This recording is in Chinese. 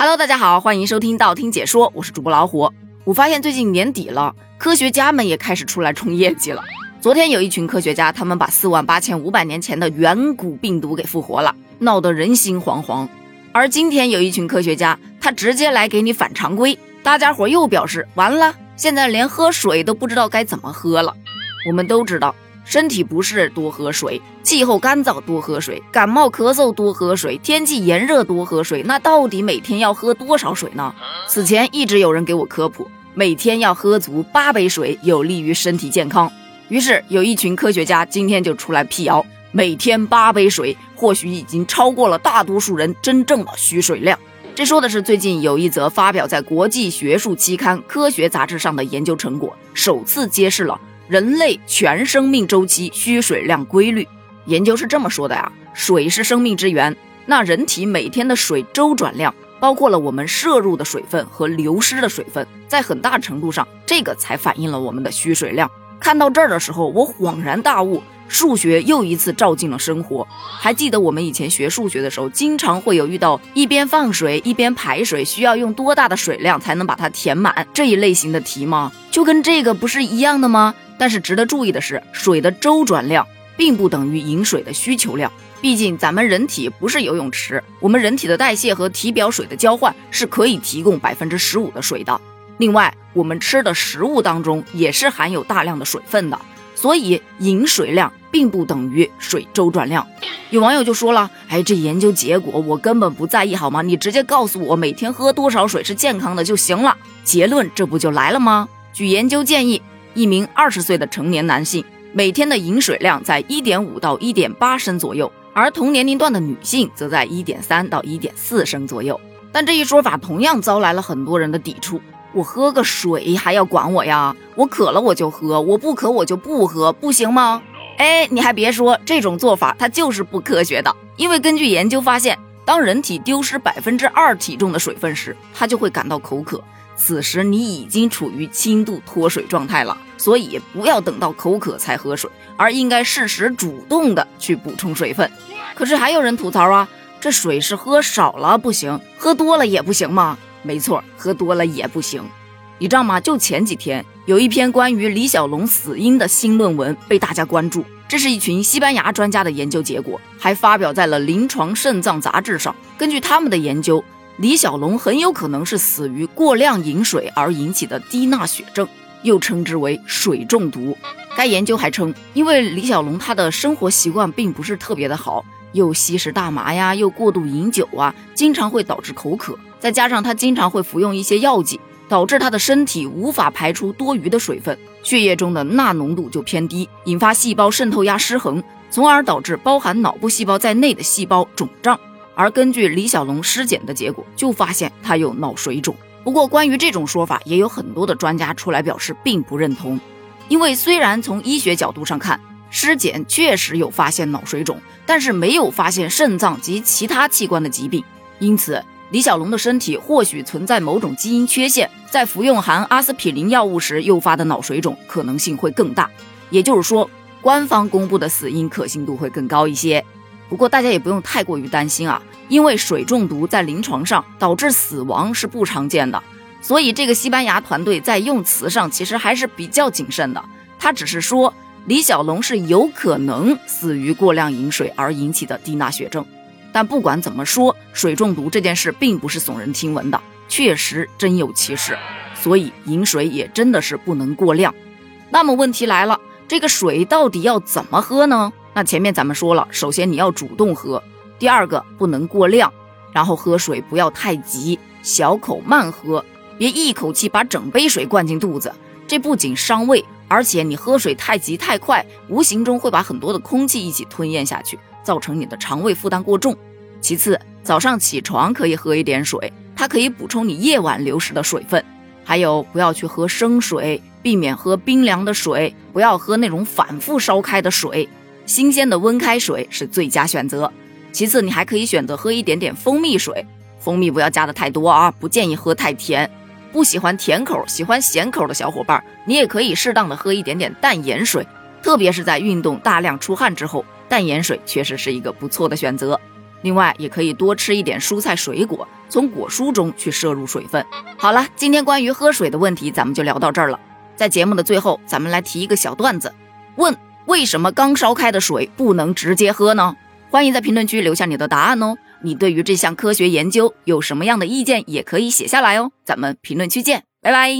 Hello，大家好，欢迎收听道听解说，我是主播老虎。我发现最近年底了，科学家们也开始出来冲业绩了。昨天有一群科学家，他们把四万八千五百年前的远古病毒给复活了，闹得人心惶惶。而今天有一群科学家，他直接来给你反常规，大家伙又表示完了，现在连喝水都不知道该怎么喝了。我们都知道。身体不适多喝水，气候干燥多喝水，感冒咳嗽多喝水，天气炎热多喝水。那到底每天要喝多少水呢？此前一直有人给我科普，每天要喝足八杯水，有利于身体健康。于是有一群科学家今天就出来辟谣，每天八杯水或许已经超过了大多数人真正的需水量。这说的是最近有一则发表在国际学术期刊《科学》杂志上的研究成果，首次揭示了。人类全生命周期需水量规律，研究是这么说的呀：水是生命之源。那人体每天的水周转量，包括了我们摄入的水分和流失的水分，在很大程度上，这个才反映了我们的需水量。看到这儿的时候，我恍然大悟，数学又一次照进了生活。还记得我们以前学数学的时候，经常会有遇到一边放水一边排水，需要用多大的水量才能把它填满这一类型的题吗？就跟这个不是一样的吗？但是值得注意的是，水的周转量并不等于饮水的需求量。毕竟咱们人体不是游泳池，我们人体的代谢和体表水的交换是可以提供百分之十五的水的。另外，我们吃的食物当中也是含有大量的水分的，所以饮水量并不等于水周转量。有网友就说了：“哎，这研究结果我根本不在意，好吗？你直接告诉我每天喝多少水是健康的就行了。”结论这不就来了吗？据研究建议。一名二十岁的成年男性每天的饮水量在一点五到一点八升左右，而同年龄段的女性则在一点三到一点四升左右。但这一说法同样招来了很多人的抵触。我喝个水还要管我呀？我渴了我就喝，我不渴我就不喝，不行吗？哎，你还别说，这种做法它就是不科学的。因为根据研究发现，当人体丢失百分之二体重的水分时，它就会感到口渴。此时你已经处于轻度脱水状态了，所以不要等到口渴才喝水，而应该适时主动的去补充水分。可是还有人吐槽啊，这水是喝少了不行，喝多了也不行吗？没错，喝多了也不行。你知道吗？就前几天有一篇关于李小龙死因的新论文被大家关注，这是一群西班牙专家的研究结果，还发表在了《临床肾脏杂志》上。根据他们的研究。李小龙很有可能是死于过量饮水而引起的低钠血症，又称之为水中毒。该研究还称，因为李小龙他的生活习惯并不是特别的好，又吸食大麻呀，又过度饮酒啊，经常会导致口渴。再加上他经常会服用一些药剂，导致他的身体无法排出多余的水分，血液中的钠浓度就偏低，引发细胞渗透压失衡，从而导致包含脑部细胞在内的细胞肿胀。而根据李小龙尸检的结果，就发现他有脑水肿。不过，关于这种说法，也有很多的专家出来表示并不认同。因为虽然从医学角度上看，尸检确实有发现脑水肿，但是没有发现肾脏及其他器官的疾病。因此，李小龙的身体或许存在某种基因缺陷，在服用含阿司匹林药物时诱发的脑水肿可能性会更大。也就是说，官方公布的死因可信度会更高一些。不过大家也不用太过于担心啊，因为水中毒在临床上导致死亡是不常见的，所以这个西班牙团队在用词上其实还是比较谨慎的。他只是说李小龙是有可能死于过量饮水而引起的低钠血症，但不管怎么说，水中毒这件事并不是耸人听闻的，确实真有其事，所以饮水也真的是不能过量。那么问题来了，这个水到底要怎么喝呢？那前面咱们说了，首先你要主动喝，第二个不能过量，然后喝水不要太急，小口慢喝，别一口气把整杯水灌进肚子，这不仅伤胃，而且你喝水太急太快，无形中会把很多的空气一起吞咽下去，造成你的肠胃负担过重。其次，早上起床可以喝一点水，它可以补充你夜晚流失的水分。还有，不要去喝生水，避免喝冰凉的水，不要喝那种反复烧开的水。新鲜的温开水是最佳选择。其次，你还可以选择喝一点点蜂蜜水，蜂蜜不要加的太多啊，不建议喝太甜。不喜欢甜口，喜欢咸口的小伙伴，你也可以适当的喝一点点淡盐水，特别是在运动大量出汗之后，淡盐水确实是一个不错的选择。另外，也可以多吃一点蔬菜水果，从果蔬中去摄入水分。好了，今天关于喝水的问题，咱们就聊到这儿了。在节目的最后，咱们来提一个小段子：问为什么刚烧开的水不能直接喝呢？欢迎在评论区留下你的答案哦。你对于这项科学研究有什么样的意见，也可以写下来哦。咱们评论区见，拜拜。